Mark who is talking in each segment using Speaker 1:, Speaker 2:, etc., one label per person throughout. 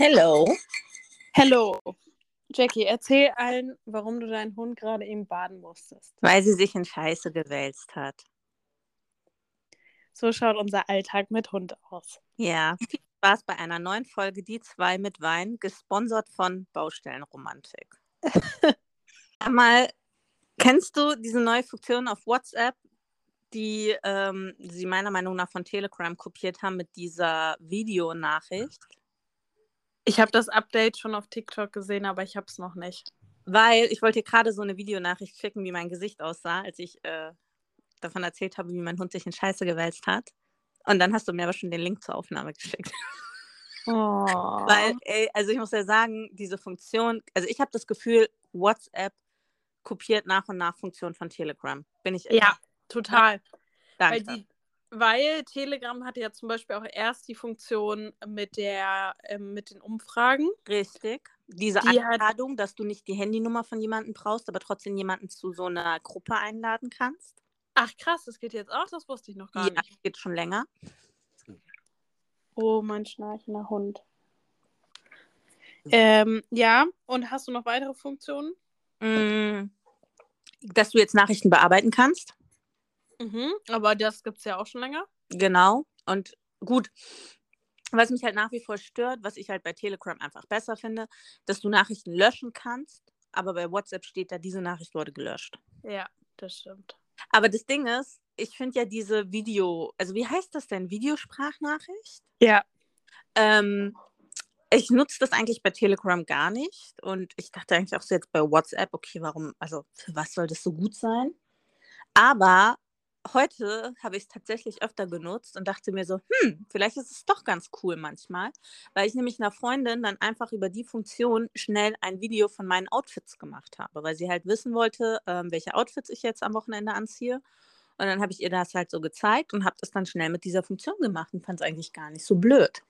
Speaker 1: Hello.
Speaker 2: Hello. Jackie, erzähl allen, warum du deinen Hund gerade eben baden musstest.
Speaker 1: Weil sie sich in Scheiße gewälzt hat.
Speaker 2: So schaut unser Alltag mit Hund aus.
Speaker 1: Ja, viel Spaß bei einer neuen Folge Die zwei mit Wein, gesponsert von Baustellenromantik. Mal, kennst du diese neue Funktion auf WhatsApp, die ähm, sie meiner Meinung nach von Telegram kopiert haben mit dieser Videonachricht?
Speaker 2: Ich habe das Update schon auf TikTok gesehen, aber ich habe es noch nicht.
Speaker 1: Weil ich wollte dir gerade so eine Videonachricht schicken, wie mein Gesicht aussah, als ich äh, davon erzählt habe, wie mein Hund sich in Scheiße gewälzt hat. Und dann hast du mir aber schon den Link zur Aufnahme geschickt.
Speaker 2: Oh.
Speaker 1: Weil, ey, also ich muss ja sagen, diese Funktion, also ich habe das Gefühl, WhatsApp kopiert nach und nach Funktionen von Telegram. Bin ich
Speaker 2: ja, total.
Speaker 1: Danke.
Speaker 2: Weil, die, weil Telegram hatte ja zum Beispiel auch erst die Funktion mit der ähm, mit den Umfragen.
Speaker 1: Richtig. Diese
Speaker 2: Die hat-
Speaker 1: Einladung, dass du nicht die Handynummer von jemandem brauchst, aber trotzdem jemanden zu so einer Gruppe einladen kannst.
Speaker 2: Ach krass, das geht jetzt auch, das wusste ich noch gar
Speaker 1: Ja,
Speaker 2: nicht.
Speaker 1: geht schon länger.
Speaker 2: Oh, mein schnarchender Hund. Ähm, ja, und hast du noch weitere Funktionen?
Speaker 1: Mm, Dass du jetzt Nachrichten bearbeiten kannst.
Speaker 2: Mhm, aber das gibt es ja auch schon länger.
Speaker 1: Genau. Und gut, was mich halt nach wie vor stört, was ich halt bei Telegram einfach besser finde, dass du Nachrichten löschen kannst, aber bei WhatsApp steht da, diese Nachricht wurde gelöscht.
Speaker 2: Ja, das stimmt.
Speaker 1: Aber das Ding ist, ich finde ja diese Video, also wie heißt das denn? Videosprachnachricht?
Speaker 2: Ja.
Speaker 1: Ähm, ich nutze das eigentlich bei Telegram gar nicht und ich dachte eigentlich auch so jetzt bei WhatsApp, okay, warum, also für was soll das so gut sein? Aber heute habe ich es tatsächlich öfter genutzt und dachte mir so, hm, vielleicht ist es doch ganz cool manchmal, weil ich nämlich einer Freundin dann einfach über die Funktion schnell ein Video von meinen Outfits gemacht habe, weil sie halt wissen wollte, ähm, welche Outfits ich jetzt am Wochenende anziehe. Und dann habe ich ihr das halt so gezeigt und habe das dann schnell mit dieser Funktion gemacht und fand es eigentlich gar nicht so blöd.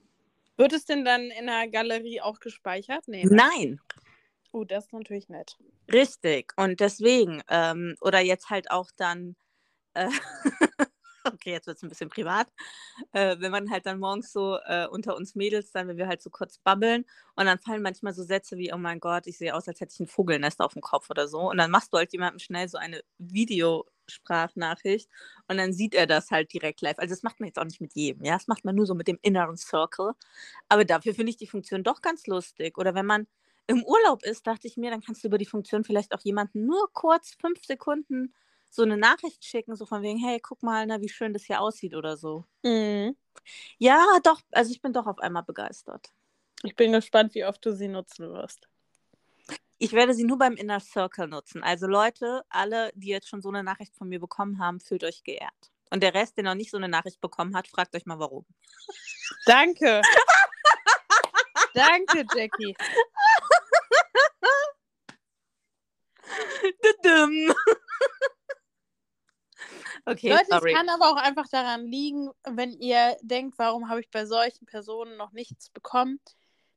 Speaker 2: Wird es denn dann in der Galerie auch gespeichert? Nee. ne?
Speaker 1: Nein,
Speaker 2: Oh, das ist natürlich nett.
Speaker 1: richtig. Und deswegen, ähm, oder jetzt halt auch dann, äh, okay, jetzt wird es ein bisschen privat, äh, wenn man halt dann morgens so äh, unter uns Mädels, dann, wenn wir halt so kurz babbeln und dann fallen manchmal so Sätze wie, oh mein Gott, ich sehe aus, als hätte ich ein Vogelnest auf dem Kopf oder so. Und dann machst du halt jemandem schnell so eine Videosprachnachricht und dann sieht er das halt direkt live. Also das macht man jetzt auch nicht mit jedem, ja, das macht man nur so mit dem inneren Circle. Aber dafür finde ich die Funktion doch ganz lustig. Oder wenn man im Urlaub ist, dachte ich mir, dann kannst du über die Funktion vielleicht auch jemanden nur kurz fünf Sekunden so eine Nachricht schicken, so von wegen, hey, guck mal, na, wie schön das hier aussieht oder so.
Speaker 2: Mhm.
Speaker 1: Ja, doch, also ich bin doch auf einmal begeistert.
Speaker 2: Ich bin gespannt, wie oft du sie nutzen wirst.
Speaker 1: Ich werde sie nur beim Inner Circle nutzen. Also Leute, alle, die jetzt schon so eine Nachricht von mir bekommen haben, fühlt euch geehrt. Und der Rest, der noch nicht so eine Nachricht bekommen hat, fragt euch mal warum.
Speaker 2: Danke. Danke, Jackie.
Speaker 1: Düdüm. Okay,
Speaker 2: Leute,
Speaker 1: sorry.
Speaker 2: es kann aber auch einfach daran liegen, wenn ihr denkt, warum habe ich bei solchen Personen noch nichts bekommen,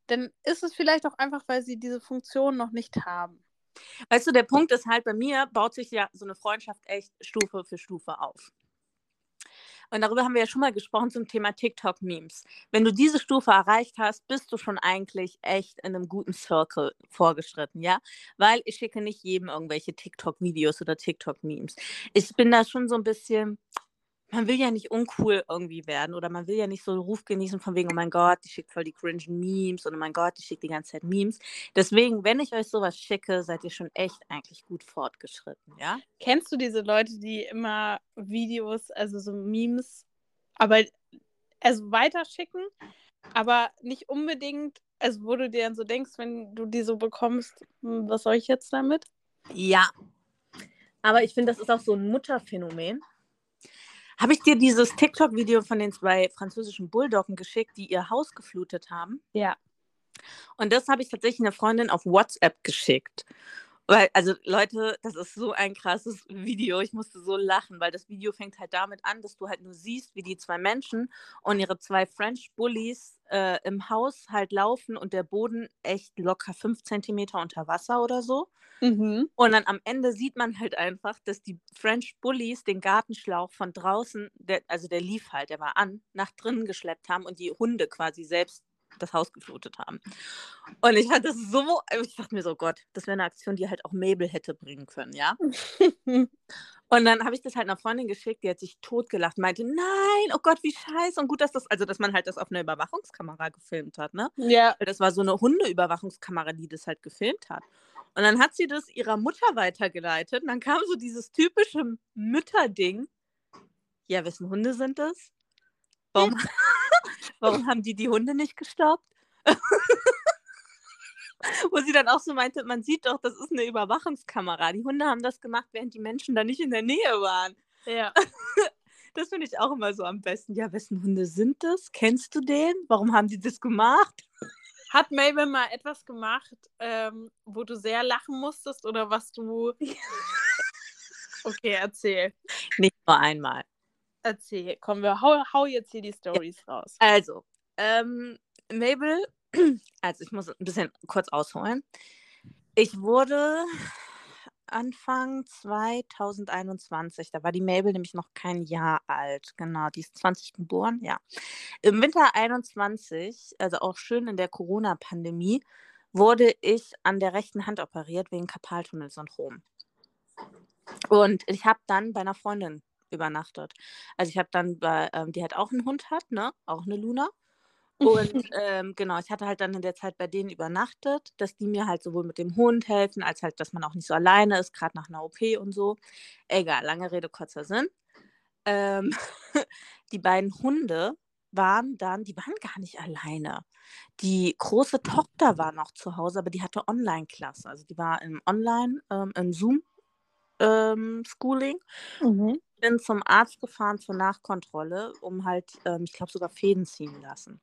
Speaker 2: dann ist es vielleicht auch einfach, weil sie diese Funktion noch nicht haben.
Speaker 1: Weißt du, der Punkt ist halt, bei mir baut sich ja so eine Freundschaft echt Stufe für Stufe auf. Und darüber haben wir ja schon mal gesprochen zum Thema TikTok-Memes. Wenn du diese Stufe erreicht hast, bist du schon eigentlich echt in einem guten Circle vorgeschritten, ja? Weil ich schicke nicht jedem irgendwelche TikTok-Videos oder TikTok-Memes. Ich bin da schon so ein bisschen, man will ja nicht uncool irgendwie werden oder man will ja nicht so einen Ruf genießen von wegen, oh mein Gott, die schickt voll die cringen Memes und oh mein Gott, die schickt die ganze Zeit Memes. Deswegen, wenn ich euch sowas schicke, seid ihr schon echt eigentlich gut fortgeschritten, ja?
Speaker 2: Kennst du diese Leute, die immer Videos, also so Memes, aber also weiterschicken, aber nicht unbedingt, also wo du dir dann so denkst, wenn du die so bekommst, hm, was soll ich jetzt damit?
Speaker 1: Ja. Aber ich finde, das ist auch so ein Mutterphänomen. Habe ich dir dieses TikTok-Video von den zwei französischen Bulldoggen geschickt, die ihr Haus geflutet haben?
Speaker 2: Ja.
Speaker 1: Und das habe ich tatsächlich einer Freundin auf WhatsApp geschickt. Weil, also Leute, das ist so ein krasses Video. Ich musste so lachen, weil das Video fängt halt damit an, dass du halt nur siehst, wie die zwei Menschen und ihre zwei French Bullies äh, im Haus halt laufen und der Boden echt locker fünf Zentimeter unter Wasser oder so.
Speaker 2: Mhm.
Speaker 1: Und dann am Ende sieht man halt einfach, dass die French Bullies den Gartenschlauch von draußen, der, also der lief halt, der war an, nach drinnen geschleppt haben und die Hunde quasi selbst das Haus geflutet haben. Und ich fand das so, ich dachte mir so, Gott, das wäre eine Aktion, die halt auch Mabel hätte bringen können, ja. und dann habe ich das halt einer Freundin geschickt, die hat sich totgelacht, meinte, nein, oh Gott, wie scheiße. Und gut, dass das, also dass man halt das auf einer Überwachungskamera gefilmt hat, ne?
Speaker 2: Ja.
Speaker 1: Das war so eine Hundeüberwachungskamera, die das halt gefilmt hat. Und dann hat sie das ihrer Mutter weitergeleitet und dann kam so dieses typische Mütterding. Ja, wessen Hunde sind das? Warum, warum haben die die Hunde nicht gestoppt? Wo sie dann auch so meinte, man sieht doch, das ist eine Überwachungskamera. Die Hunde haben das gemacht, während die Menschen da nicht in der Nähe waren.
Speaker 2: Ja.
Speaker 1: Das finde ich auch immer so am besten. Ja, wessen Hunde sind das? Kennst du den? Warum haben die das gemacht?
Speaker 2: Hat Mabel mal etwas gemacht, ähm, wo du sehr lachen musstest oder was du. okay, erzähl.
Speaker 1: Nicht nur einmal.
Speaker 2: Erzähl. Komm, wir hau, hau jetzt hier die Stories ja. raus.
Speaker 1: Also, ähm, Mabel, also ich muss ein bisschen kurz ausholen. Ich wurde Anfang 2021. Da war die Mabel nämlich noch kein Jahr alt. Genau, die ist 20 geboren, ja. Im Winter 21, also auch schön in der Corona-Pandemie, wurde ich an der rechten Hand operiert wegen Karpaltunnelsyndrom. Und ich habe dann bei einer Freundin übernachtet. Also ich habe dann bei, ähm, die halt auch einen Hund hat, ne? Auch eine Luna. Und ähm, genau, ich hatte halt dann in der Zeit bei denen übernachtet, dass die mir halt sowohl mit dem Hund helfen, als halt, dass man auch nicht so alleine ist, gerade nach einer OP und so. Egal, lange Rede, kurzer Sinn. Ähm, die beiden Hunde waren dann, die waren gar nicht alleine. Die große Tochter war noch zu Hause, aber die hatte Online-Klasse. Also die war im Online, ähm, im Zoom-Schooling. Ähm, mhm bin zum Arzt gefahren zur Nachkontrolle, um halt, ähm, ich glaube, sogar Fäden ziehen lassen.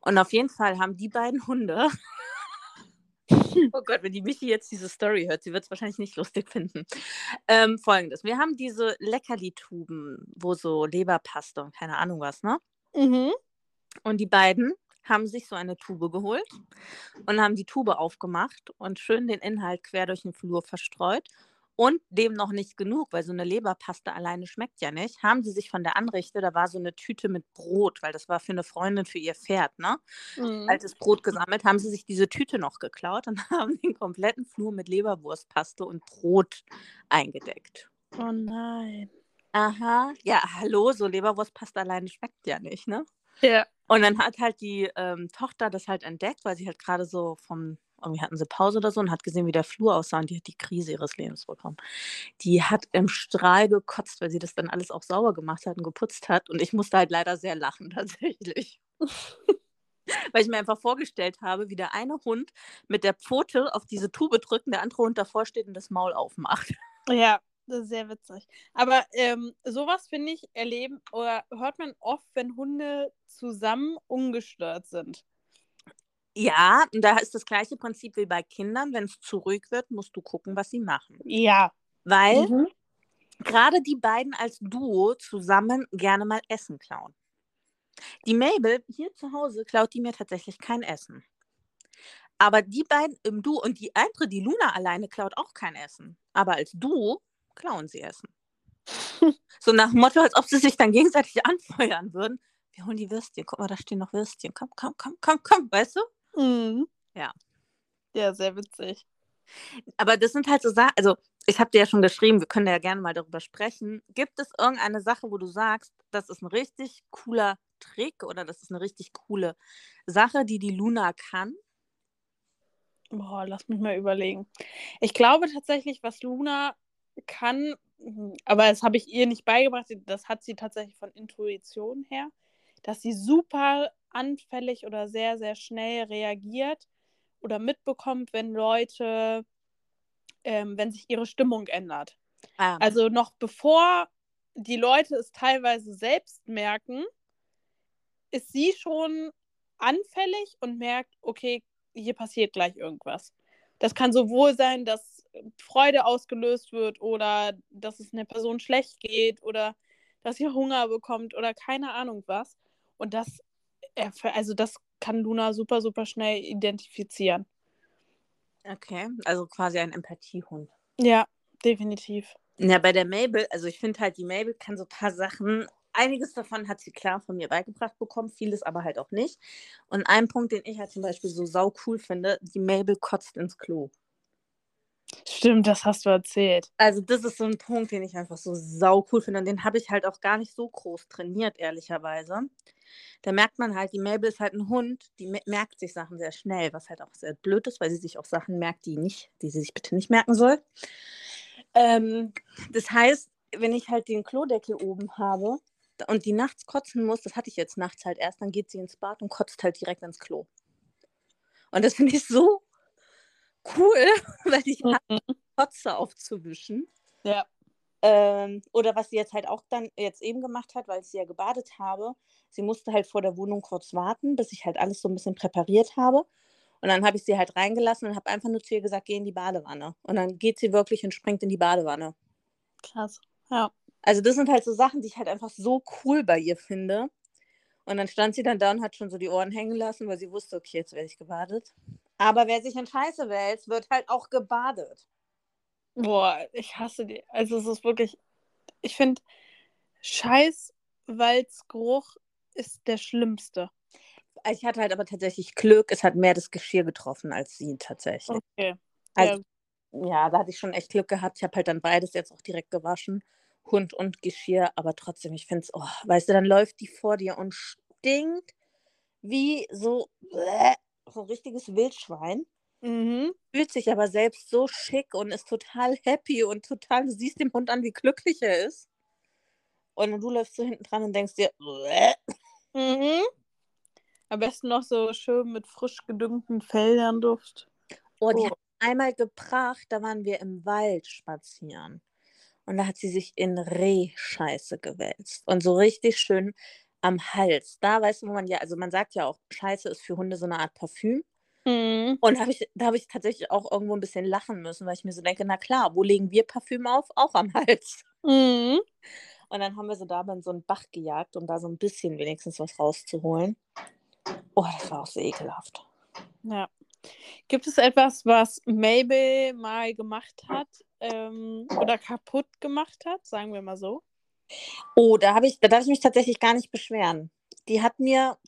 Speaker 1: Und auf jeden Fall haben die beiden Hunde. oh Gott, wenn die Michi jetzt diese Story hört, sie wird es wahrscheinlich nicht lustig finden. Ähm, Folgendes: Wir haben diese Leckerli-Tuben, wo so Leberpaste und keine Ahnung was, ne?
Speaker 2: Mhm.
Speaker 1: Und die beiden haben sich so eine Tube geholt und haben die Tube aufgemacht und schön den Inhalt quer durch den Flur verstreut und dem noch nicht genug, weil so eine Leberpaste alleine schmeckt ja nicht, haben sie sich von der Anrichte, da war so eine Tüte mit Brot, weil das war für eine Freundin für ihr Pferd, ne? Mhm. Altes Brot gesammelt, haben sie sich diese Tüte noch geklaut und haben den kompletten Flur mit Leberwurstpaste und Brot eingedeckt.
Speaker 2: Oh nein.
Speaker 1: Aha, ja, hallo, so Leberwurstpaste alleine schmeckt ja nicht, ne?
Speaker 2: Ja.
Speaker 1: Und dann hat halt die ähm, Tochter das halt entdeckt, weil sie halt gerade so vom irgendwie hatten sie Pause oder so und hat gesehen, wie der Flur aussah und die hat die Krise ihres Lebens bekommen. Die hat im Strahl gekotzt, weil sie das dann alles auch sauber gemacht hat und geputzt hat und ich musste halt leider sehr lachen tatsächlich. weil ich mir einfach vorgestellt habe, wie der eine Hund mit der Pfote auf diese Tube drückt und der andere Hund davor steht und das Maul aufmacht.
Speaker 2: Ja, sehr witzig. Aber ähm, sowas, finde ich, erleben oder hört man oft, wenn Hunde zusammen ungestört sind.
Speaker 1: Ja, und da ist das gleiche Prinzip wie bei Kindern. Wenn es zu ruhig wird, musst du gucken, was sie machen.
Speaker 2: Ja.
Speaker 1: Weil mhm. gerade die beiden als Duo zusammen gerne mal Essen klauen. Die Mabel hier zu Hause klaut die mir tatsächlich kein Essen. Aber die beiden im Duo und die andere, die Luna alleine, klaut auch kein Essen. Aber als Duo klauen sie Essen. so nach dem Motto, als ob sie sich dann gegenseitig anfeuern würden. Wir holen die Würstchen. Guck mal, da stehen noch Würstchen. Komm, komm, komm, komm, komm, weißt du?
Speaker 2: Mhm.
Speaker 1: Ja.
Speaker 2: Ja, sehr witzig.
Speaker 1: Aber das sind halt so Sachen, also ich habe dir ja schon geschrieben, wir können ja gerne mal darüber sprechen. Gibt es irgendeine Sache, wo du sagst, das ist ein richtig cooler Trick oder das ist eine richtig coole Sache, die die Luna kann?
Speaker 2: Boah, lass mich mal überlegen. Ich glaube tatsächlich, was Luna kann, hm, aber das habe ich ihr nicht beigebracht, das hat sie tatsächlich von Intuition her, dass sie super anfällig oder sehr, sehr schnell reagiert oder mitbekommt, wenn Leute, ähm, wenn sich ihre Stimmung ändert. Ah. Also noch bevor die Leute es teilweise selbst merken, ist sie schon anfällig und merkt, okay, hier passiert gleich irgendwas. Das kann sowohl sein, dass Freude ausgelöst wird oder dass es einer Person schlecht geht oder dass sie Hunger bekommt oder keine Ahnung was. Und das also das kann Luna super, super schnell identifizieren.
Speaker 1: Okay, also quasi ein Empathiehund.
Speaker 2: Ja, definitiv.
Speaker 1: Ja, bei der Mabel, also ich finde halt, die Mabel kann so ein paar Sachen einiges davon hat sie klar von mir beigebracht bekommen, vieles aber halt auch nicht. Und ein Punkt, den ich halt zum Beispiel so sau cool finde, die Mabel kotzt ins Klo.
Speaker 2: Stimmt, das hast du erzählt.
Speaker 1: Also das ist so ein Punkt, den ich einfach so sau cool finde. Und den habe ich halt auch gar nicht so groß trainiert, ehrlicherweise. Da merkt man halt, die Mabel ist halt ein Hund, die merkt sich Sachen sehr schnell, was halt auch sehr blöd ist, weil sie sich auch Sachen merkt, die nicht, die sie sich bitte nicht merken soll. Ähm, das heißt, wenn ich halt den Klodeckel oben habe und die nachts kotzen muss, das hatte ich jetzt nachts halt erst, dann geht sie ins Bad und kotzt halt direkt ins Klo. Und das finde ich so cool, weil ich mhm. Kotze aufzuwischen.
Speaker 2: Ja.
Speaker 1: Ähm, oder was sie jetzt halt auch dann jetzt eben gemacht hat, weil ich sie ja gebadet habe. Sie musste halt vor der Wohnung kurz warten, bis ich halt alles so ein bisschen präpariert habe. Und dann habe ich sie halt reingelassen und habe einfach nur zu ihr gesagt, geh in die Badewanne. Und dann geht sie wirklich und springt in die Badewanne.
Speaker 2: Krass, ja.
Speaker 1: Also das sind halt so Sachen, die ich halt einfach so cool bei ihr finde. Und dann stand sie dann da und hat schon so die Ohren hängen lassen, weil sie wusste, okay, jetzt werde ich gebadet. Aber wer sich in Scheiße wälzt, wird halt auch gebadet.
Speaker 2: Boah, ich hasse die. Also es ist wirklich, ich finde, Scheißwalzgeruch ist der schlimmste.
Speaker 1: Ich hatte halt aber tatsächlich Glück, es hat mehr das Geschirr getroffen als sie tatsächlich.
Speaker 2: Okay.
Speaker 1: Also, ja. ja, da hatte ich schon echt Glück gehabt. Ich habe halt dann beides jetzt auch direkt gewaschen. Hund und Geschirr, aber trotzdem, ich finde es, oh, weißt du, dann läuft die vor dir und stinkt wie so, so ein richtiges Wildschwein.
Speaker 2: Mhm.
Speaker 1: Fühlt sich aber selbst so schick und ist total happy und total, du siehst dem Hund an, wie glücklich er ist. Und du läufst so hinten dran und denkst dir,
Speaker 2: mhm. Am besten noch so schön mit frisch gedüngten Feldern Duft.
Speaker 1: Oh, die oh. hat einmal gebracht, da waren wir im Wald spazieren. Und da hat sie sich in Rehscheiße gewälzt. Und so richtig schön am Hals. Da weißt du, wo man ja, also man sagt ja auch, Scheiße ist für Hunde so eine Art Parfüm.
Speaker 2: Mhm.
Speaker 1: Und hab ich, da habe ich tatsächlich auch irgendwo ein bisschen lachen müssen, weil ich mir so denke, na klar, wo legen wir Parfüm auf? Auch am Hals.
Speaker 2: Mhm.
Speaker 1: Und dann haben wir sie da in so einen Bach gejagt, um da so ein bisschen wenigstens was rauszuholen. Oh, das war auch so ekelhaft.
Speaker 2: Ja. Gibt es etwas, was Mabel mal gemacht hat ähm, oder kaputt gemacht hat, sagen wir mal so?
Speaker 1: Oh, da, ich, da darf ich mich tatsächlich gar nicht beschweren. Die hat mir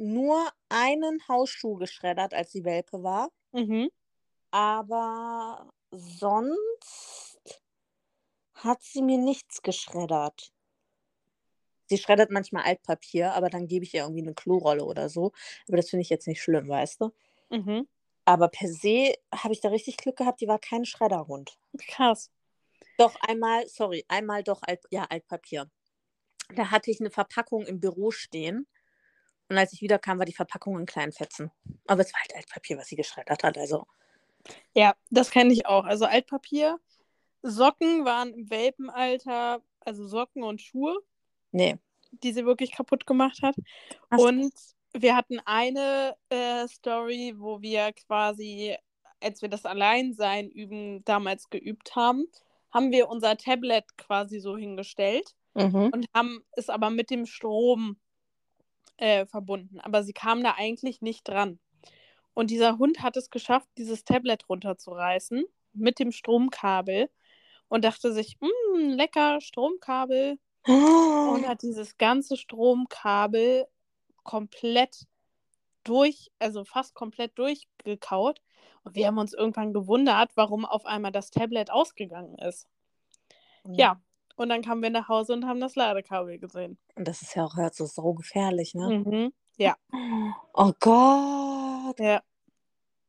Speaker 1: nur einen Hausschuh geschreddert, als sie Welpe war.
Speaker 2: Mhm.
Speaker 1: Aber sonst hat sie mir nichts geschreddert. Sie schreddert manchmal Altpapier, aber dann gebe ich ihr irgendwie eine Klorolle oder so. Aber das finde ich jetzt nicht schlimm, weißt du?
Speaker 2: Mhm.
Speaker 1: Aber per se habe ich da richtig Glück gehabt, die war kein Schredderhund.
Speaker 2: Krass.
Speaker 1: Doch einmal, sorry, einmal doch Alt, ja, Altpapier. Da hatte ich eine Verpackung im Büro stehen. Und als ich wiederkam, war die Verpackung in kleinen Fetzen. Aber es war halt Altpapier, was sie geschreddert hat. Also.
Speaker 2: Ja, das kenne ich auch. Also Altpapier. Socken waren im Welpenalter, also Socken und Schuhe.
Speaker 1: Nee.
Speaker 2: Die sie wirklich kaputt gemacht hat. Ach, und wir hatten eine äh, Story, wo wir quasi, als wir das Alleinsein üben, damals geübt haben, haben wir unser Tablet quasi so hingestellt
Speaker 1: mhm.
Speaker 2: und haben es aber mit dem Strom äh, verbunden. Aber sie kam da eigentlich nicht dran. Und dieser Hund hat es geschafft, dieses Tablet runterzureißen mit dem Stromkabel und dachte sich, mm, lecker Stromkabel. Oh. Und hat dieses ganze Stromkabel komplett durch, also fast komplett durchgekaut. Und wir haben uns irgendwann gewundert, warum auf einmal das Tablet ausgegangen ist. Ja, und dann kamen wir nach Hause und haben das Ladekabel gesehen.
Speaker 1: Und das ist ja auch halt so sau gefährlich, ne?
Speaker 2: Mhm. Ja.
Speaker 1: Oh Gott.
Speaker 2: Ja.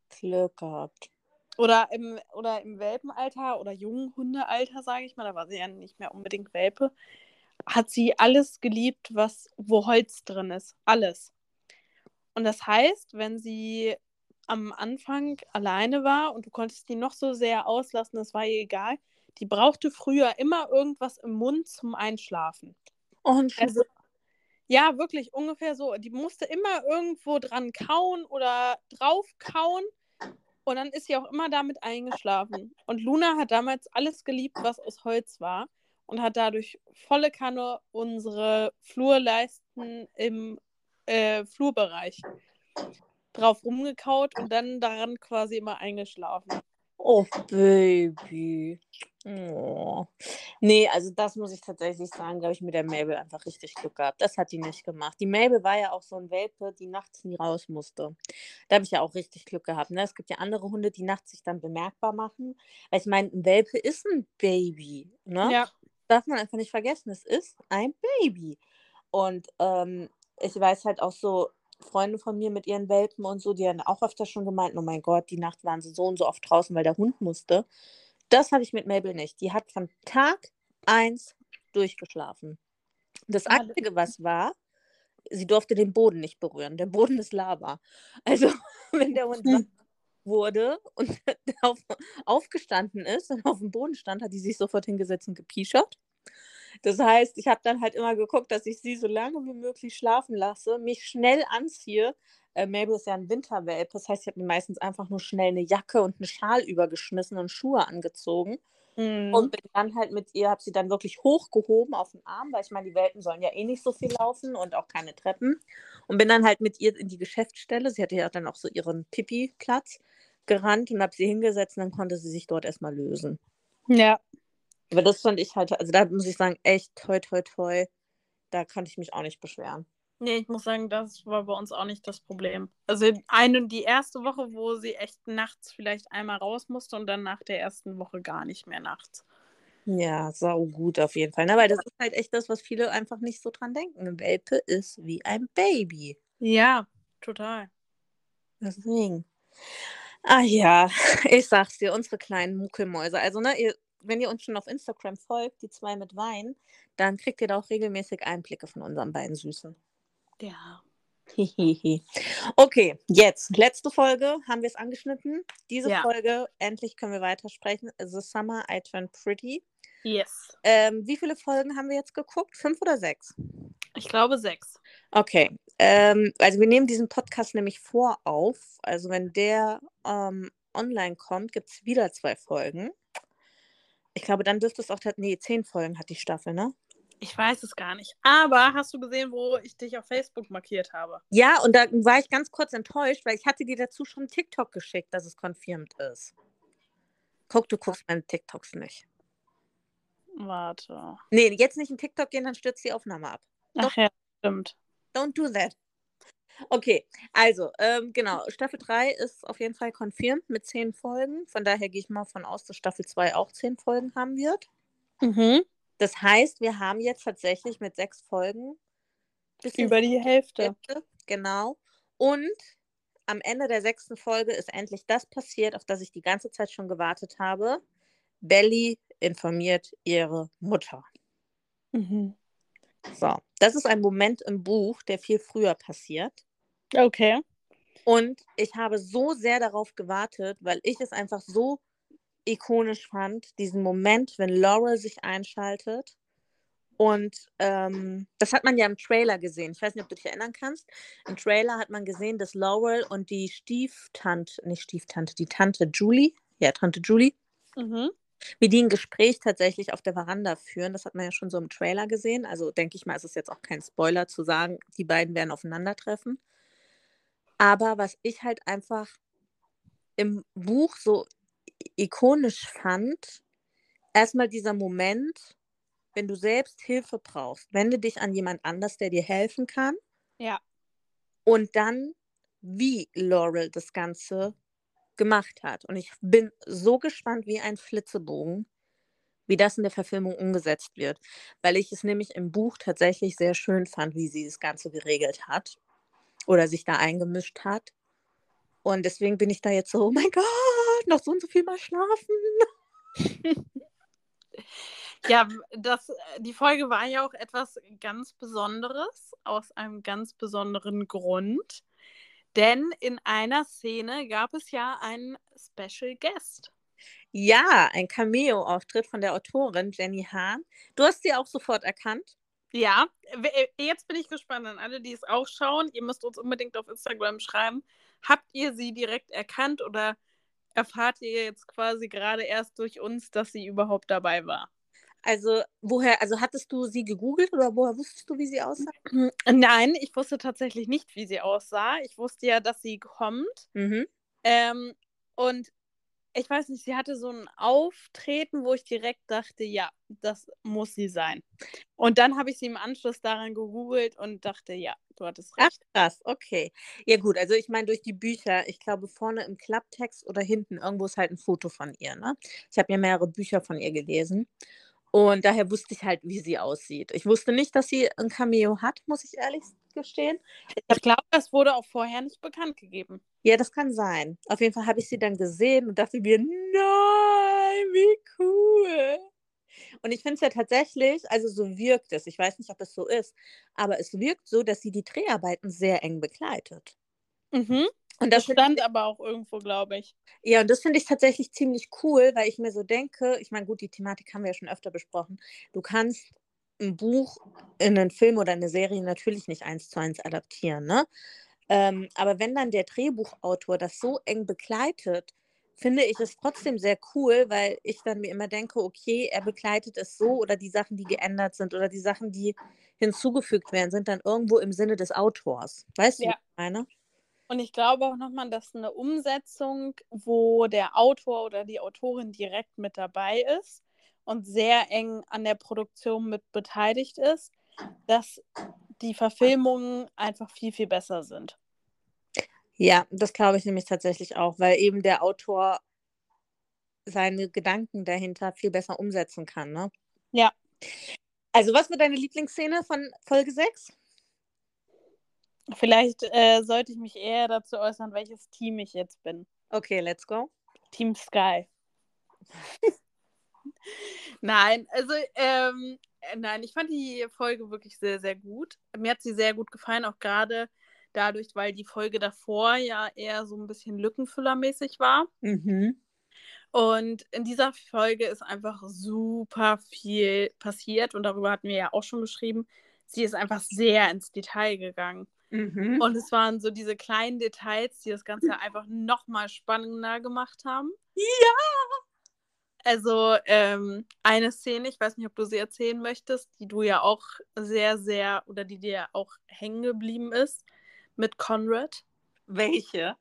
Speaker 1: Glück gehabt.
Speaker 2: Oder im, oder im Welpenalter oder jungen Hundealter, sage ich mal, da war sie ja nicht mehr unbedingt Welpe, hat sie alles geliebt, was, wo Holz drin ist. Alles. Und das heißt, wenn sie am Anfang alleine war und du konntest die noch so sehr auslassen, das war ihr egal, die brauchte früher immer irgendwas im Mund zum Einschlafen.
Speaker 1: Und
Speaker 2: also, ja, wirklich ungefähr so. Die musste immer irgendwo dran kauen oder drauf kauen. Und dann ist sie auch immer damit eingeschlafen. Und Luna hat damals alles geliebt, was aus Holz war. Und hat dadurch volle Kanne unsere Flurleisten im äh, Flurbereich drauf rumgekaut und dann daran quasi immer eingeschlafen.
Speaker 1: Oh, Baby. Oh. Nee, also das muss ich tatsächlich sagen, glaube ich, mit der Mabel einfach richtig Glück gehabt. Das hat die nicht gemacht. Die Mabel war ja auch so ein Welpe, die nachts nie raus musste. Da habe ich ja auch richtig Glück gehabt. Ne? Es gibt ja andere Hunde, die nachts sich dann bemerkbar machen. Weil ich meine, ein Welpe ist ein Baby. Ne?
Speaker 2: Ja.
Speaker 1: Darf man einfach nicht vergessen, es ist ein Baby. Und ähm, ich weiß halt auch so, Freunde von mir mit ihren Welpen und so, die haben auch öfter schon gemeint, oh mein Gott, die Nacht waren sie so und so oft draußen, weil der Hund musste. Das hatte ich mit Mabel nicht. Die hat von Tag 1 durchgeschlafen. Das
Speaker 2: Ah,
Speaker 1: Einzige, was war, sie durfte den Boden nicht berühren. Der Boden ist Lava. Also, wenn der Hund
Speaker 2: Hm.
Speaker 1: wurde und auf, aufgestanden ist und auf dem Boden stand, hat die sich sofort hingesetzt und gepischert. Das heißt, ich habe dann halt immer geguckt, dass ich sie so lange wie möglich schlafen lasse, mich schnell anziehe. Äh, Mabel ist ja ein Winterwelpe, das heißt, ich habe mir meistens einfach nur schnell eine Jacke und einen Schal übergeschmissen und Schuhe angezogen
Speaker 2: Mhm.
Speaker 1: und bin dann halt mit ihr, habe sie dann wirklich hochgehoben auf den Arm, weil ich meine, die Welpen sollen ja eh nicht so viel laufen und auch keine Treppen. Und bin dann halt mit ihr in die Geschäftsstelle, sie hatte ja dann auch so ihren Pipi-Platz, gerannt und habe sie hingesetzt und dann konnte sie sich dort erstmal lösen.
Speaker 2: Ja.
Speaker 1: Aber das fand ich halt, also da muss ich sagen, echt toi, toi, toi. Da kann ich mich auch nicht beschweren.
Speaker 2: Nee, ich muss sagen, das war bei uns auch nicht das Problem. Also eine, die erste Woche, wo sie echt nachts vielleicht einmal raus musste und dann nach der ersten Woche gar nicht mehr nachts.
Speaker 1: Ja, sau gut auf jeden Fall. Ne? Weil das ist halt echt das, was viele einfach nicht so dran denken. Ein Welpe ist wie ein Baby.
Speaker 2: Ja, total.
Speaker 1: Deswegen. Ah ja, ich sag's dir, unsere kleinen Muckelmäuse. Also, ne, ihr, wenn ihr uns schon auf Instagram folgt, die zwei mit Wein, dann kriegt ihr da auch regelmäßig Einblicke von unseren beiden Süßen.
Speaker 2: Ja.
Speaker 1: Okay, jetzt, letzte Folge, haben wir es angeschnitten. Diese
Speaker 2: Ja.
Speaker 1: Folge, endlich können wir weitersprechen. The Summer I Turned Pretty.
Speaker 2: Yes.
Speaker 1: Ähm, wie viele Folgen haben wir jetzt geguckt? Fünf oder sechs?
Speaker 2: Ich glaube sechs.
Speaker 1: Okay, ähm, also wir nehmen diesen Podcast nämlich vor auf. Also wenn der ähm, online kommt, gibt es wieder zwei Folgen. Ich glaube, dann dürfte es auch, nee, zehn Folgen hat die Staffel, ne?
Speaker 2: Ich weiß es gar nicht. Aber hast du gesehen, wo ich dich auf Facebook markiert habe?
Speaker 1: Ja, und da war ich ganz kurz enttäuscht, weil ich hatte dir dazu schon TikTok geschickt, dass es confirmed ist. Guck, du guckst meine TikToks nicht.
Speaker 2: Warte.
Speaker 1: Nee, jetzt nicht in TikTok gehen, dann stürzt die Aufnahme ab.
Speaker 2: Ach ja, stimmt.
Speaker 1: Don't do that. Okay, also, ähm, genau, Staffel 3 ist auf jeden Fall confirmed mit zehn Folgen. Von daher gehe ich mal von aus, dass Staffel 2 auch zehn Folgen haben wird.
Speaker 2: Mhm.
Speaker 1: Das heißt, wir haben jetzt tatsächlich mit sechs Folgen
Speaker 2: Über die Hälfte.
Speaker 1: Hälfte, genau. Und am Ende der sechsten Folge ist endlich das passiert, auf das ich die ganze Zeit schon gewartet habe. Belly informiert ihre Mutter.
Speaker 2: Mhm.
Speaker 1: So, das ist ein Moment im Buch, der viel früher passiert.
Speaker 2: Okay.
Speaker 1: Und ich habe so sehr darauf gewartet, weil ich es einfach so ikonisch fand, diesen Moment, wenn Laurel sich einschaltet. Und ähm, das hat man ja im Trailer gesehen. Ich weiß nicht, ob du dich erinnern kannst. Im Trailer hat man gesehen, dass Laurel und die Stieftante, nicht Stieftante, die Tante Julie, ja, Tante Julie,
Speaker 2: Mhm.
Speaker 1: wie die ein Gespräch tatsächlich auf der Veranda führen. Das hat man ja schon so im Trailer gesehen. Also denke ich mal, ist es jetzt auch kein Spoiler zu sagen, die beiden werden aufeinandertreffen. Aber was ich halt einfach im Buch so ikonisch fand, erstmal dieser Moment, wenn du selbst Hilfe brauchst, wende dich an jemand anders, der dir helfen kann.
Speaker 2: Ja.
Speaker 1: Und dann, wie Laurel das Ganze gemacht hat. Und ich bin so gespannt wie ein Flitzebogen, wie das in der Verfilmung umgesetzt wird. Weil ich es nämlich im Buch tatsächlich sehr schön fand, wie sie das Ganze geregelt hat oder sich da eingemischt hat. Und deswegen bin ich da jetzt so, oh mein Gott, noch so und so viel mal schlafen.
Speaker 2: Ja, das, äh, die Folge war ja auch etwas ganz Besonderes, aus einem ganz besonderen Grund. Denn in einer Szene gab es ja einen Special Guest.
Speaker 1: Ja, ein Cameo-Auftritt von der Autorin Jenny Hahn. Du hast sie auch sofort erkannt.
Speaker 2: Ja, äh, jetzt bin ich gespannt an alle, die es auch schauen. Ihr müsst uns unbedingt auf Instagram schreiben. Habt ihr sie direkt erkannt oder erfahrt ihr jetzt quasi gerade erst durch uns, dass sie überhaupt dabei war?
Speaker 1: Also, woher, also hattest du sie gegoogelt oder woher wusstest du, wie sie aussah?
Speaker 2: Nein, ich wusste tatsächlich nicht, wie sie aussah. Ich wusste ja, dass sie kommt.
Speaker 1: Mhm.
Speaker 2: Ähm, und ich weiß nicht, sie hatte so ein Auftreten, wo ich direkt dachte, ja, das muss sie sein. Und dann habe ich sie im Anschluss daran gegoogelt und dachte, ja, du hattest recht.
Speaker 1: Ach, krass, okay. Ja, gut, also ich meine, durch die Bücher, ich glaube, vorne im Klapptext oder hinten irgendwo ist halt ein Foto von ihr, ne? Ich habe mir mehrere Bücher von ihr gelesen. Und daher wusste ich halt, wie sie aussieht. Ich wusste nicht, dass sie ein Cameo hat, muss ich ehrlich gestehen.
Speaker 2: Ich glaube, das wurde auch vorher nicht bekannt gegeben.
Speaker 1: Ja, das kann sein. Auf jeden Fall habe ich sie dann gesehen und dachte mir, nein, wie cool. Und ich finde es ja tatsächlich, also so wirkt es, ich weiß nicht, ob es so ist, aber es wirkt so, dass sie die Dreharbeiten sehr eng begleitet.
Speaker 2: Mhm. Und das, das stand ich, aber auch irgendwo, glaube ich.
Speaker 1: Ja, und das finde ich tatsächlich ziemlich cool, weil ich mir so denke, ich meine, gut, die Thematik haben wir ja schon öfter besprochen. Du kannst ein Buch in einen Film oder eine Serie natürlich nicht eins zu eins adaptieren, ne? Ähm, aber wenn dann der Drehbuchautor das so eng begleitet, finde ich es trotzdem sehr cool, weil ich dann mir immer denke, okay, er begleitet es so oder die Sachen, die geändert sind oder die Sachen, die hinzugefügt werden, sind dann irgendwo im Sinne des Autors. Weißt du, ja. was ich meine?
Speaker 2: Und ich glaube auch nochmal, dass eine Umsetzung, wo der Autor oder die Autorin direkt mit dabei ist und sehr eng an der Produktion mit beteiligt ist, dass die Verfilmungen einfach viel, viel besser sind.
Speaker 1: Ja, das glaube ich nämlich tatsächlich auch, weil eben der Autor seine Gedanken dahinter viel besser umsetzen kann, ne?
Speaker 2: Ja.
Speaker 1: Also, was wird deine Lieblingsszene von Folge 6?
Speaker 2: Vielleicht äh, sollte ich mich eher dazu äußern, welches Team ich jetzt bin.
Speaker 1: Okay, let's go.
Speaker 2: Team Sky. nein, also ähm, nein, ich fand die Folge wirklich sehr, sehr gut. Mir hat sie sehr gut gefallen, auch gerade dadurch, weil die Folge davor ja eher so ein bisschen Lückenfüllermäßig war.
Speaker 1: Mhm.
Speaker 2: Und in dieser Folge ist einfach super viel passiert und darüber hatten wir ja auch schon geschrieben. Sie ist einfach sehr ins Detail gegangen.
Speaker 1: Mhm.
Speaker 2: Und es waren so diese kleinen Details, die das Ganze einfach nochmal spannender gemacht haben.
Speaker 1: Ja!
Speaker 2: Also ähm, eine Szene, ich weiß nicht, ob du sie erzählen möchtest, die du ja auch sehr, sehr oder die dir auch hängen geblieben ist mit Conrad.
Speaker 1: Welche?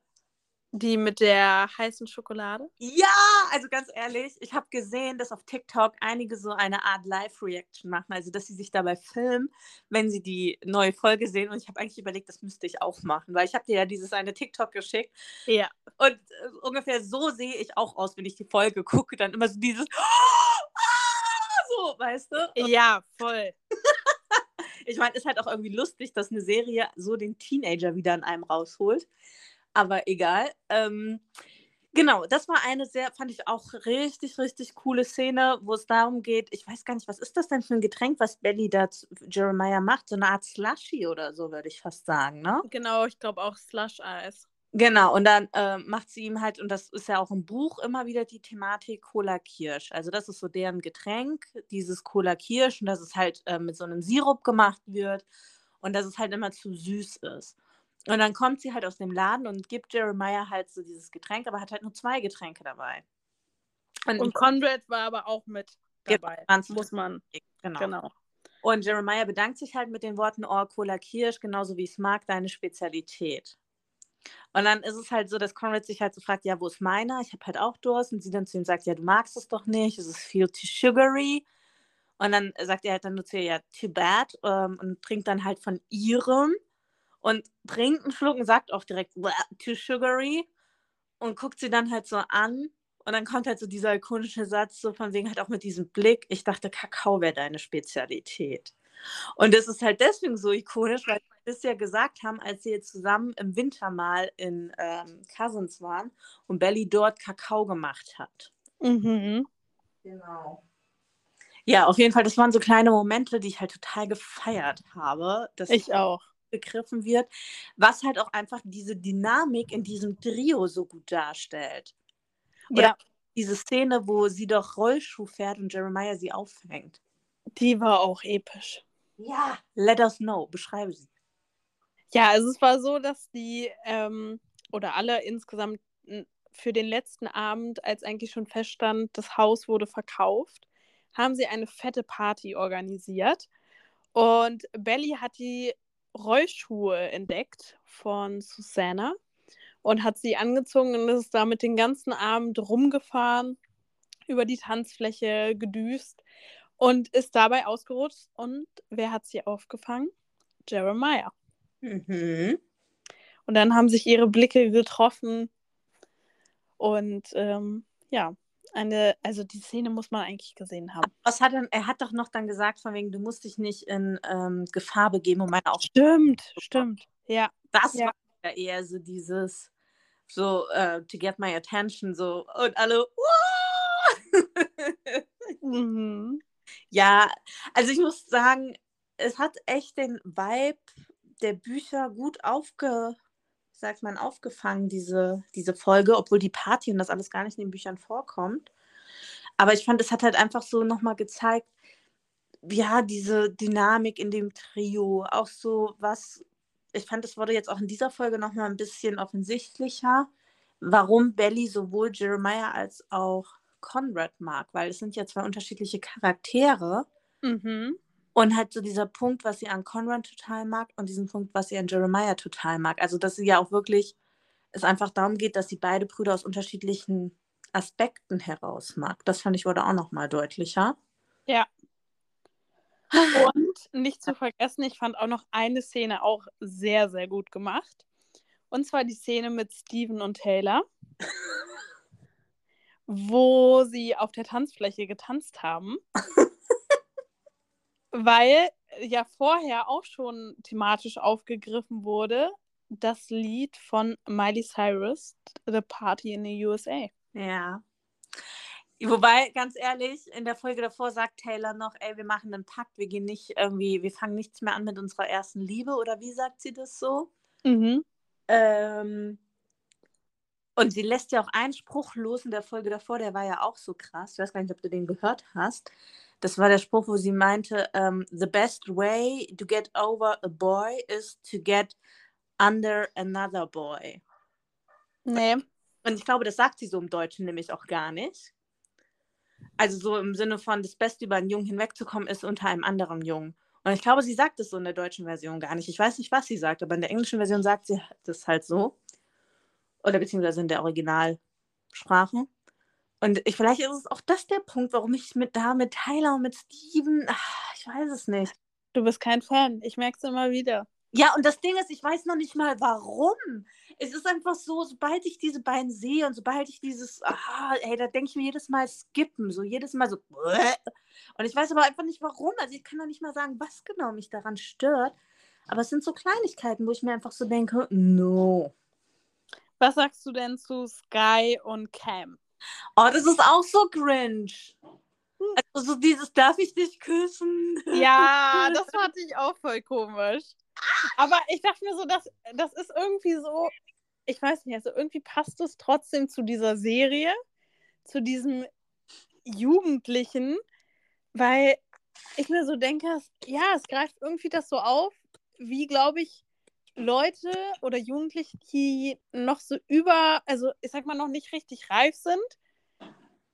Speaker 2: Die mit der heißen Schokolade?
Speaker 1: Ja, also ganz ehrlich, ich habe gesehen, dass auf TikTok einige so eine Art Live-Reaction machen, also dass sie sich dabei filmen, wenn sie die neue Folge sehen. Und ich habe eigentlich überlegt, das müsste ich auch machen, weil ich habe dir ja dieses eine TikTok geschickt.
Speaker 2: Ja.
Speaker 1: Und äh, ungefähr so sehe ich auch aus, wenn ich die Folge gucke. Dann immer so dieses ah, so, weißt du?
Speaker 2: Und ja, voll.
Speaker 1: ich meine, ist halt auch irgendwie lustig, dass eine Serie so den Teenager wieder in einem rausholt aber egal. Ähm, genau, das war eine sehr, fand ich auch richtig, richtig coole Szene, wo es darum geht, ich weiß gar nicht, was ist das denn für ein Getränk, was Belly da zu Jeremiah macht? So eine Art Slushy oder so, würde ich fast sagen, ne?
Speaker 2: Genau, ich glaube auch Slush-Eis.
Speaker 1: Genau, und dann äh, macht sie ihm halt, und das ist ja auch im Buch immer wieder die Thematik Cola Kirsch. Also das ist so deren Getränk, dieses Cola Kirsch, und dass es halt äh, mit so einem Sirup gemacht wird und dass es halt immer zu süß ist. Und dann kommt sie halt aus dem Laden und gibt Jeremiah halt so dieses Getränk, aber hat halt nur zwei Getränke dabei.
Speaker 2: Und, und Conrad war aber auch mit dabei.
Speaker 1: Genau, muss man.
Speaker 2: Genau. genau.
Speaker 1: Und Jeremiah bedankt sich halt mit den Worten, oh, Cola Kirsch, genauso wie ich es mag, deine Spezialität. Und dann ist es halt so, dass Conrad sich halt so fragt, ja, wo ist meiner? Ich habe halt auch Durst. Und sie dann zu ihm sagt, ja, du magst es doch nicht, es ist viel too sugary. Und dann sagt er halt dann nur zu ihr, ja, too bad. Ähm, und trinkt dann halt von ihrem und trinkt einen Schluck und sagt auch direkt, too sugary und guckt sie dann halt so an und dann kommt halt so dieser ikonische Satz, so von wegen halt auch mit diesem Blick, ich dachte, Kakao wäre deine Spezialität. Und das ist halt deswegen so ikonisch, weil das ja gesagt haben, als sie jetzt zusammen im Winter mal in ähm, Cousins waren und Belly dort Kakao gemacht hat.
Speaker 2: Mhm.
Speaker 1: Genau. Ja, auf jeden Fall, das waren so kleine Momente, die ich halt total gefeiert habe.
Speaker 2: ich auch
Speaker 1: begriffen wird, was halt auch einfach diese Dynamik in diesem Trio so gut darstellt. Oder ja. diese Szene, wo sie doch Rollschuh fährt und Jeremiah sie auffängt.
Speaker 2: Die war auch episch.
Speaker 1: Ja, let us know. Beschreibe sie.
Speaker 2: Ja, also es war so, dass die ähm, oder alle insgesamt für den letzten Abend, als eigentlich schon feststand, das Haus wurde verkauft, haben sie eine fette Party organisiert. Und Belly hat die Rollschuhe entdeckt von Susanna und hat sie angezogen und ist damit den ganzen Abend rumgefahren, über die Tanzfläche gedüst und ist dabei ausgerutscht. Und wer hat sie aufgefangen? Jeremiah.
Speaker 1: Mhm.
Speaker 2: Und dann haben sich ihre Blicke getroffen. Und ähm, ja, eine, also die Szene muss man eigentlich gesehen haben.
Speaker 1: Was hat er, er hat doch noch dann gesagt, von wegen, du musst dich nicht in ähm, Gefahr begeben, um meine Aufmerksamkeit
Speaker 2: Stimmt, stimmt. Ja.
Speaker 1: Das
Speaker 2: Ja.
Speaker 1: war ja eher so dieses, so, äh, to get my attention, so, und alle!
Speaker 2: Mhm.
Speaker 1: Ja, also ich muss sagen, es hat echt den Vibe der Bücher gut aufge, sagt man, aufgefangen, diese, diese Folge, obwohl die Party und das alles gar nicht in den Büchern vorkommt. Aber ich fand, es hat halt einfach so nochmal gezeigt, ja, diese Dynamik in dem Trio, auch so was, ich fand, es wurde jetzt auch in dieser Folge nochmal ein bisschen offensichtlicher, warum Belly sowohl Jeremiah als auch Conrad mag, weil es sind ja zwei unterschiedliche Charaktere.
Speaker 2: Mhm.
Speaker 1: Und halt so dieser Punkt, was sie an Conrad total mag und diesen Punkt, was sie an Jeremiah total mag. Also, dass sie ja auch wirklich es einfach darum geht, dass sie beide Brüder aus unterschiedlichen Aspekten heraus mag. Das fand ich wurde auch nochmal deutlicher.
Speaker 2: Ja. Und nicht zu vergessen, ich fand auch noch eine Szene auch sehr, sehr gut gemacht. Und zwar die Szene mit Steven und Taylor, wo sie auf der Tanzfläche getanzt haben. Weil ja vorher auch schon thematisch aufgegriffen wurde, das Lied von Miley Cyrus, The Party in the USA.
Speaker 1: Ja. Wobei, ganz ehrlich, in der Folge davor sagt Taylor noch, ey, wir machen einen Pakt, wir gehen nicht irgendwie, wir fangen nichts mehr an mit unserer ersten Liebe, oder wie sagt sie das so?
Speaker 2: Mhm.
Speaker 1: Ähm, und sie lässt ja auch einen Spruch los in der Folge davor, der war ja auch so krass. Ich weiß gar nicht, ob du den gehört hast. Das war der Spruch, wo sie meinte, ähm, the best way to get over a boy is to get under another boy.
Speaker 2: Nee.
Speaker 1: Und ich glaube, das sagt sie so im Deutschen nämlich auch gar nicht. Also so im Sinne von, das Beste über einen Jungen hinwegzukommen, ist unter einem anderen Jungen. Und ich glaube, sie sagt es so in der deutschen Version gar nicht. Ich weiß nicht, was sie sagt, aber in der englischen Version sagt sie das halt so. Oder beziehungsweise in der Originalsprache. Und ich, vielleicht ist es auch das der Punkt, warum ich mit da mit Tyler und mit Steven, ach, ich weiß es nicht.
Speaker 2: Du bist kein Fan. Ich merke es immer wieder.
Speaker 1: Ja, und das Ding ist, ich weiß noch nicht mal warum. Es ist einfach so, sobald ich diese beiden sehe und sobald ich dieses, ah, ey, da denke ich mir jedes Mal skippen, so jedes Mal so. Und ich weiß aber einfach nicht warum. Also ich kann noch nicht mal sagen, was genau mich daran stört. Aber es sind so Kleinigkeiten, wo ich mir einfach so denke, no.
Speaker 2: Was sagst du denn zu Sky und Cam?
Speaker 1: Oh, das ist auch so cringe. Also so dieses, darf ich dich küssen?
Speaker 2: Ja, das fand ich auch voll komisch. Aber ich dachte mir so, das, das ist irgendwie so, ich weiß nicht, also irgendwie passt es trotzdem zu dieser Serie, zu diesem Jugendlichen, weil ich mir so denke, ja, es greift irgendwie das so auf, wie, glaube ich, Leute oder Jugendliche, die noch so über, also ich sag mal, noch nicht richtig reif sind,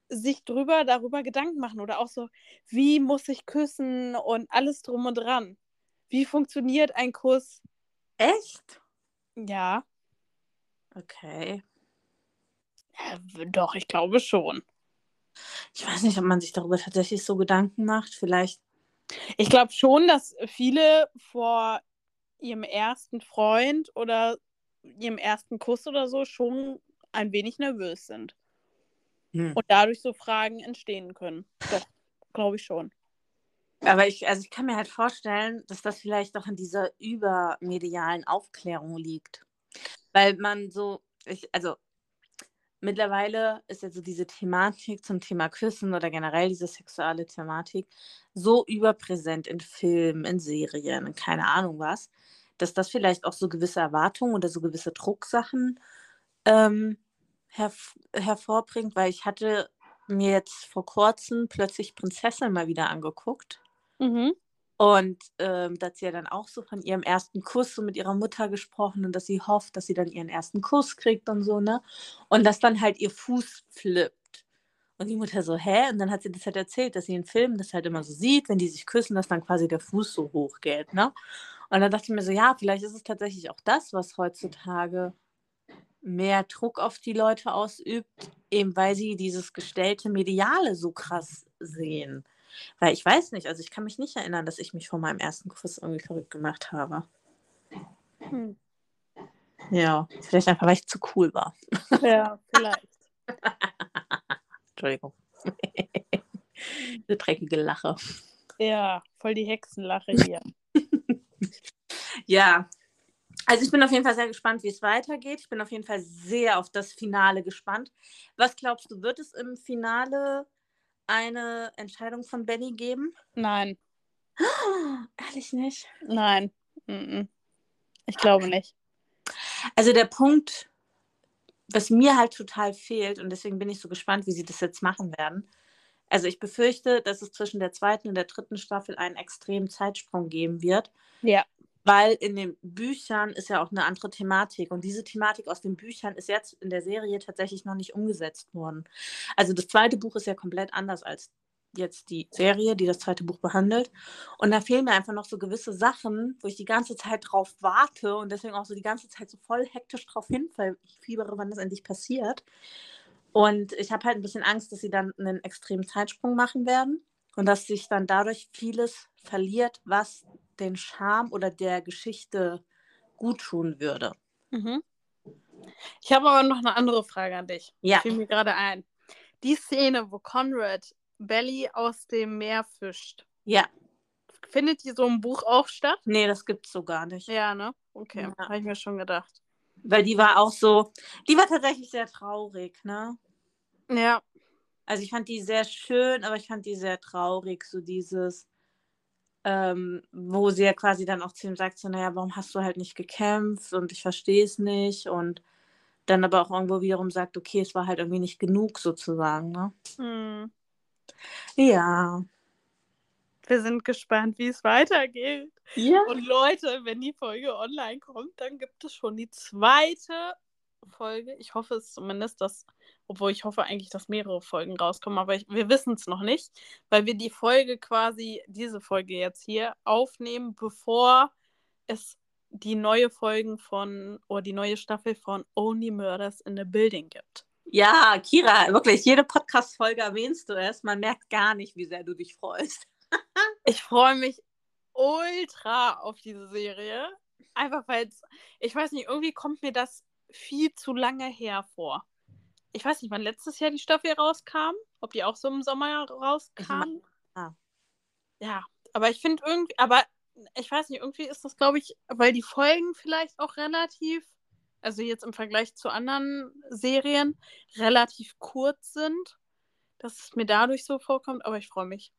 Speaker 2: sich drüber, darüber Gedanken machen oder auch so, wie muss ich küssen und alles drum und dran. Wie funktioniert ein Kuss?
Speaker 1: Echt?
Speaker 2: Ja,
Speaker 1: Okay.
Speaker 2: ja doch, ich glaube schon.
Speaker 1: Ich weiß nicht, ob man sich darüber tatsächlich so Gedanken macht. Vielleicht.
Speaker 2: Ich glaube schon, dass viele vor ihrem ersten Freund oder ihrem ersten Kuss oder so schon ein wenig nervös sind
Speaker 1: Hm.
Speaker 2: und dadurch so Fragen entstehen können. Doch, glaube ich schon.
Speaker 1: Aber ich, also ich kann mir halt vorstellen, dass das vielleicht auch in dieser übermedialen Aufklärung liegt. Weil man so, ich, also mittlerweile ist ja so diese Thematik zum Thema Küssen oder generell diese sexuelle Thematik so überpräsent in Filmen, in Serien, in keine Ahnung was, dass das vielleicht auch so gewisse Erwartungen oder so gewisse Drucksachen ähm, herv hervorbringt, weil ich hatte mir jetzt vor kurzem plötzlich Prinzessin mal wieder angeguckt.
Speaker 2: Mhm.
Speaker 1: Und ähm, da hat sie ja dann auch so von ihrem ersten Kuss so mit ihrer Mutter gesprochen und dass sie hofft, dass sie dann ihren ersten Kuss kriegt und so, ne? Und dass dann halt ihr Fuß flippt. Und die Mutter so, hä? Und dann hat sie das halt erzählt, dass sie in Filmen das halt immer so sieht, wenn die sich küssen, dass dann quasi der Fuß so hoch geht, ne? Und dann dachte ich mir so, ja, vielleicht ist es tatsächlich auch das, was heutzutage mehr Druck auf die Leute ausübt, eben weil sie dieses gestellte Mediale so krass sehen. Weil ich weiß nicht, also ich kann mich nicht erinnern, dass ich mich vor meinem ersten Kuss irgendwie verrückt gemacht habe. Hm. Ja, vielleicht einfach, weil ich zu cool war.
Speaker 2: Ja, vielleicht.
Speaker 1: Entschuldigung. Eine dreckige Lache.
Speaker 2: Ja, voll die Hexenlache hier.
Speaker 1: ja, also ich bin auf jeden Fall sehr gespannt, wie es weitergeht. Ich bin auf jeden Fall sehr auf das Finale gespannt. Was glaubst du, wird es im Finale eine Entscheidung von Benny geben?
Speaker 2: Nein.
Speaker 1: Oh, ehrlich nicht?
Speaker 2: Nein. Ich glaube nicht.
Speaker 1: Also der Punkt, was mir halt total fehlt, und deswegen bin ich so gespannt, wie sie das jetzt machen werden. Also ich befürchte, dass es zwischen der zweiten und der dritten Staffel einen extremen Zeitsprung geben wird.
Speaker 2: Ja.
Speaker 1: Weil in den Büchern ist ja auch eine andere Thematik. Und diese Thematik aus den Büchern ist jetzt in der Serie tatsächlich noch nicht umgesetzt worden. Also das zweite Buch ist ja komplett anders als jetzt die Serie, die das zweite Buch behandelt. Und da fehlen mir einfach noch so gewisse Sachen, wo ich die ganze Zeit drauf warte und deswegen auch so die ganze Zeit so voll hektisch drauf hin, weil ich fiebere, wann das endlich passiert. Und ich habe halt ein bisschen Angst, dass sie dann einen extremen Zeitsprung machen werden und dass sich dann dadurch vieles verliert, was den Charme oder der Geschichte gut tun würde.
Speaker 2: Mhm. Ich habe aber noch eine andere Frage an dich.
Speaker 1: Ja.
Speaker 2: Fiel mir gerade ein. Die Szene, wo Conrad Belly aus dem Meer fischt.
Speaker 1: Ja.
Speaker 2: Findet die so im Buch auch statt?
Speaker 1: Nee, das gibt's so gar nicht.
Speaker 2: Ja, ne? Okay, ja. habe ich mir schon gedacht.
Speaker 1: Weil die war auch so, die war tatsächlich sehr traurig, ne?
Speaker 2: Ja.
Speaker 1: Also ich fand die sehr schön, aber ich fand die sehr traurig, so dieses, ähm, wo sie ja quasi dann auch zu ihm sagt, so, naja, warum hast du halt nicht gekämpft und ich verstehe es nicht und dann aber auch irgendwo wiederum sagt, okay, es war halt irgendwie nicht genug sozusagen, ne?
Speaker 2: Hm.
Speaker 1: Ja.
Speaker 2: Wir sind gespannt, wie es weitergeht.
Speaker 1: Ja.
Speaker 2: Und Leute, wenn die Folge online kommt, dann gibt es schon die zweite Folge. Ich hoffe es zumindest, dass, obwohl ich hoffe eigentlich, dass mehrere Folgen rauskommen, aber ich, wir wissen es noch nicht, weil wir die Folge quasi, diese Folge jetzt hier, aufnehmen, bevor es die neue Folgen von, oder die neue Staffel von Only Murders in the Building gibt.
Speaker 1: Ja, Kira, wirklich, jede Podcast-Folge erwähnst du es. Man merkt gar nicht, wie sehr du dich freust.
Speaker 2: ich freue mich ultra auf diese Serie. Einfach weil es, ich weiß nicht, irgendwie kommt mir das viel zu lange her Ich weiß nicht, wann letztes Jahr die Staffel rauskam. Ob die auch so im Sommer rauskam.
Speaker 1: Ah.
Speaker 2: Ja, aber ich finde irgendwie, aber ich weiß nicht, irgendwie ist das, glaube ich, weil die Folgen vielleicht auch relativ also jetzt im Vergleich zu anderen Serien, relativ kurz sind, dass es mir dadurch so vorkommt, aber ich freue mich.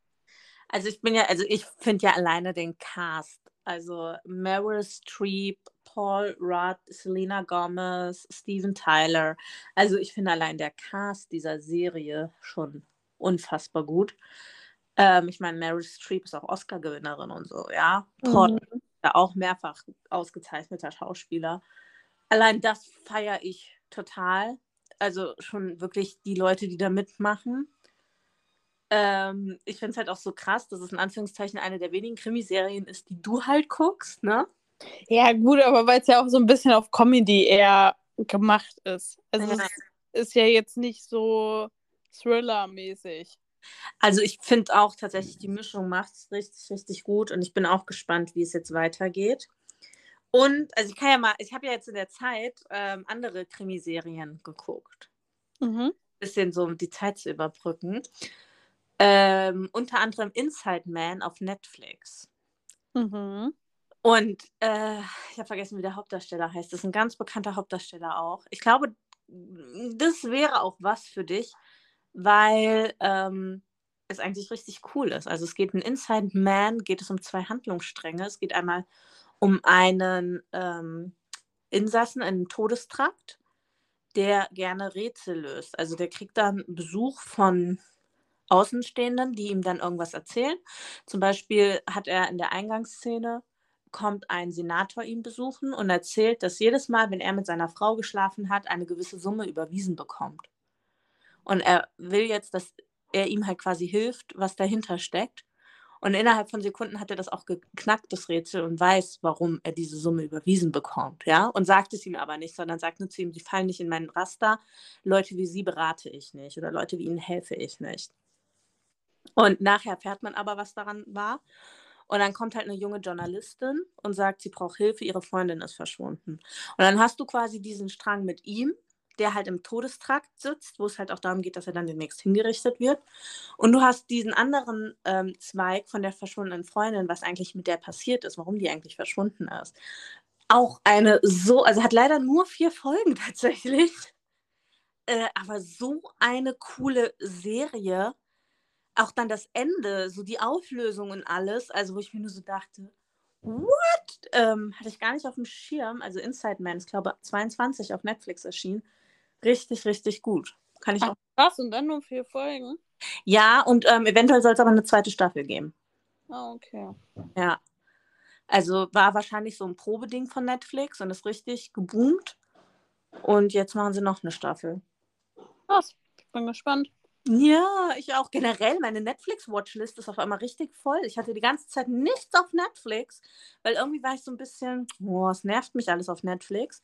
Speaker 1: Also ich bin ja, also ich finde ja alleine den Cast, also Meryl Streep, Paul Rudd, Selena Gomez, Steven Tyler. Also ich finde allein der Cast dieser Serie schon unfassbar gut. Ähm, ich meine, Meryl Streep ist auch Oscar-Gewinnerin und so, ja. Paul mhm. auch mehrfach ausgezeichneter Schauspieler allein das feiere ich total. Also schon wirklich die Leute, die da mitmachen. Ähm, ich finde es halt auch so krass, dass es in Anführungszeichen eine der wenigen Krimiserien ist, die du halt guckst, ne?
Speaker 2: Ja, gut, aber weil es ja auch so ein bisschen auf Comedy eher gemacht ist. Also ja. es ist ja jetzt nicht so Thriller-mäßig.
Speaker 1: Also ich finde auch tatsächlich, die Mischung macht es richtig, richtig gut und ich bin auch gespannt, wie es jetzt weitergeht. Und, also ich kann ja mal, ich habe ja jetzt in der Zeit ähm, andere Krimiserien geguckt.
Speaker 2: Mhm.
Speaker 1: Bisschen so, um die Zeit zu überbrücken. Ähm, unter anderem Inside Man auf Netflix.
Speaker 2: Mhm.
Speaker 1: Und äh, ich habe vergessen, wie der Hauptdarsteller heißt. Das ist ein ganz bekannter Hauptdarsteller auch. Ich glaube, das wäre auch was für dich, weil ähm, es eigentlich richtig cool ist. Also es geht in Inside Man, geht es um zwei Handlungsstränge. Es geht einmal um einen ähm, Insassen in Todestrakt, der gerne Rätsel löst. Also der kriegt dann Besuch von Außenstehenden, die ihm dann irgendwas erzählen. Zum Beispiel hat er in der Eingangsszene, kommt ein Senator ihn besuchen und erzählt, dass jedes Mal, wenn er mit seiner Frau geschlafen hat, eine gewisse Summe überwiesen bekommt. Und er will jetzt, dass er ihm halt quasi hilft, was dahinter steckt. Und innerhalb von Sekunden hat er das auch geknackt, das Rätsel, und weiß, warum er diese Summe überwiesen bekommt, ja. Und sagt es ihm aber nicht, sondern sagt nur zu ihm, sie fallen nicht in meinen Raster. Leute wie sie berate ich nicht oder Leute wie ihnen helfe ich nicht. Und nachher erfährt man aber, was daran war. Und dann kommt halt eine junge Journalistin und sagt, sie braucht Hilfe, ihre Freundin ist verschwunden. Und dann hast du quasi diesen Strang mit ihm, der halt im Todestrakt sitzt, wo es halt auch darum geht, dass er dann demnächst hingerichtet wird. Und du hast diesen anderen ähm, Zweig von der verschwundenen Freundin, was eigentlich mit der passiert ist, warum die eigentlich verschwunden ist. Auch eine so, also hat leider nur vier Folgen tatsächlich, äh, aber so eine coole Serie. Auch dann das Ende, so die Auflösung und alles, also wo ich mir nur so dachte, what? Ähm, hatte ich gar nicht auf dem Schirm. Also Inside Man, ich glaube 22 auf Netflix erschienen. Richtig, richtig gut. Kann ich
Speaker 2: Ach,
Speaker 1: auch.
Speaker 2: krass, und dann nur vier Folgen?
Speaker 1: Ja, und ähm, eventuell soll es aber eine zweite Staffel geben.
Speaker 2: Ah, okay.
Speaker 1: Ja. Also war wahrscheinlich so ein Probeding von Netflix und ist richtig geboomt. Und jetzt machen sie noch eine Staffel.
Speaker 2: Krass, ich bin gespannt.
Speaker 1: Ja, ich auch. Generell, meine Netflix-Watchlist ist auf einmal richtig voll. Ich hatte die ganze Zeit nichts auf Netflix, weil irgendwie war ich so ein bisschen, oh, es nervt mich alles auf Netflix.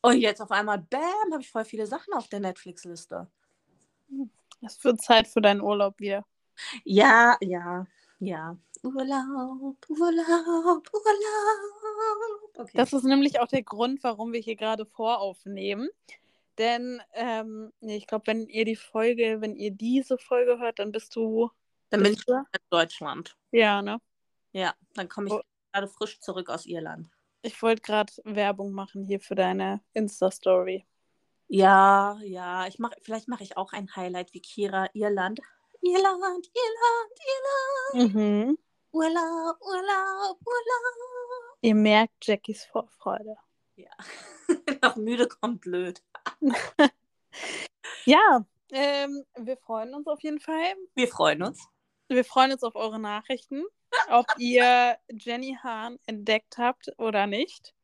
Speaker 1: Und jetzt auf einmal, bam, habe ich voll viele Sachen auf der Netflix-Liste.
Speaker 2: Es wird Zeit für deinen Urlaub wieder.
Speaker 1: Ja, ja, ja. Urlaub, Urlaub, Urlaub. Okay.
Speaker 2: Das ist nämlich auch der Grund, warum wir hier gerade voraufnehmen. Denn ähm, nee, ich glaube, wenn ihr die Folge, wenn ihr diese Folge hört, dann bist du.
Speaker 1: Dann bin ich in Deutschland.
Speaker 2: Ja, ne?
Speaker 1: Ja, dann komme ich
Speaker 2: Oh.
Speaker 1: gerade frisch zurück aus Irland.
Speaker 2: Ich wollte gerade Werbung machen hier für deine Insta-Story.
Speaker 1: Ja, ja, ich mach, vielleicht mache ich auch ein Highlight wie Kira Irland. Irland, Irland, Irland.
Speaker 2: Mhm.
Speaker 1: Urlaub, Urlaub, Urlaub.
Speaker 2: Ihr merkt Jackies Vorfreude.
Speaker 1: Ja, noch müde kommt blöd.
Speaker 2: Ja, ähm, wir freuen uns auf jeden Fall.
Speaker 1: Wir freuen uns.
Speaker 2: Wir freuen uns auf eure Nachrichten, ob ihr Jenny Hahn entdeckt habt oder nicht.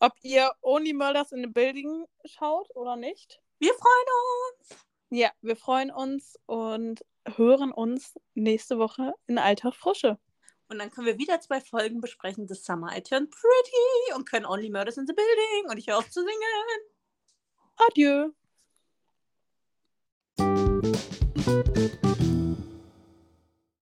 Speaker 2: Ob ihr Only Murders in the Building schaut oder nicht.
Speaker 1: Wir freuen uns.
Speaker 2: Ja, wir freuen uns und hören uns nächste Woche in alter Frische.
Speaker 1: Und dann können wir wieder zwei Folgen besprechen des Summer I Turned Pretty und können Only Murders in the Building und ich höre auf zu singen.
Speaker 2: Adieu.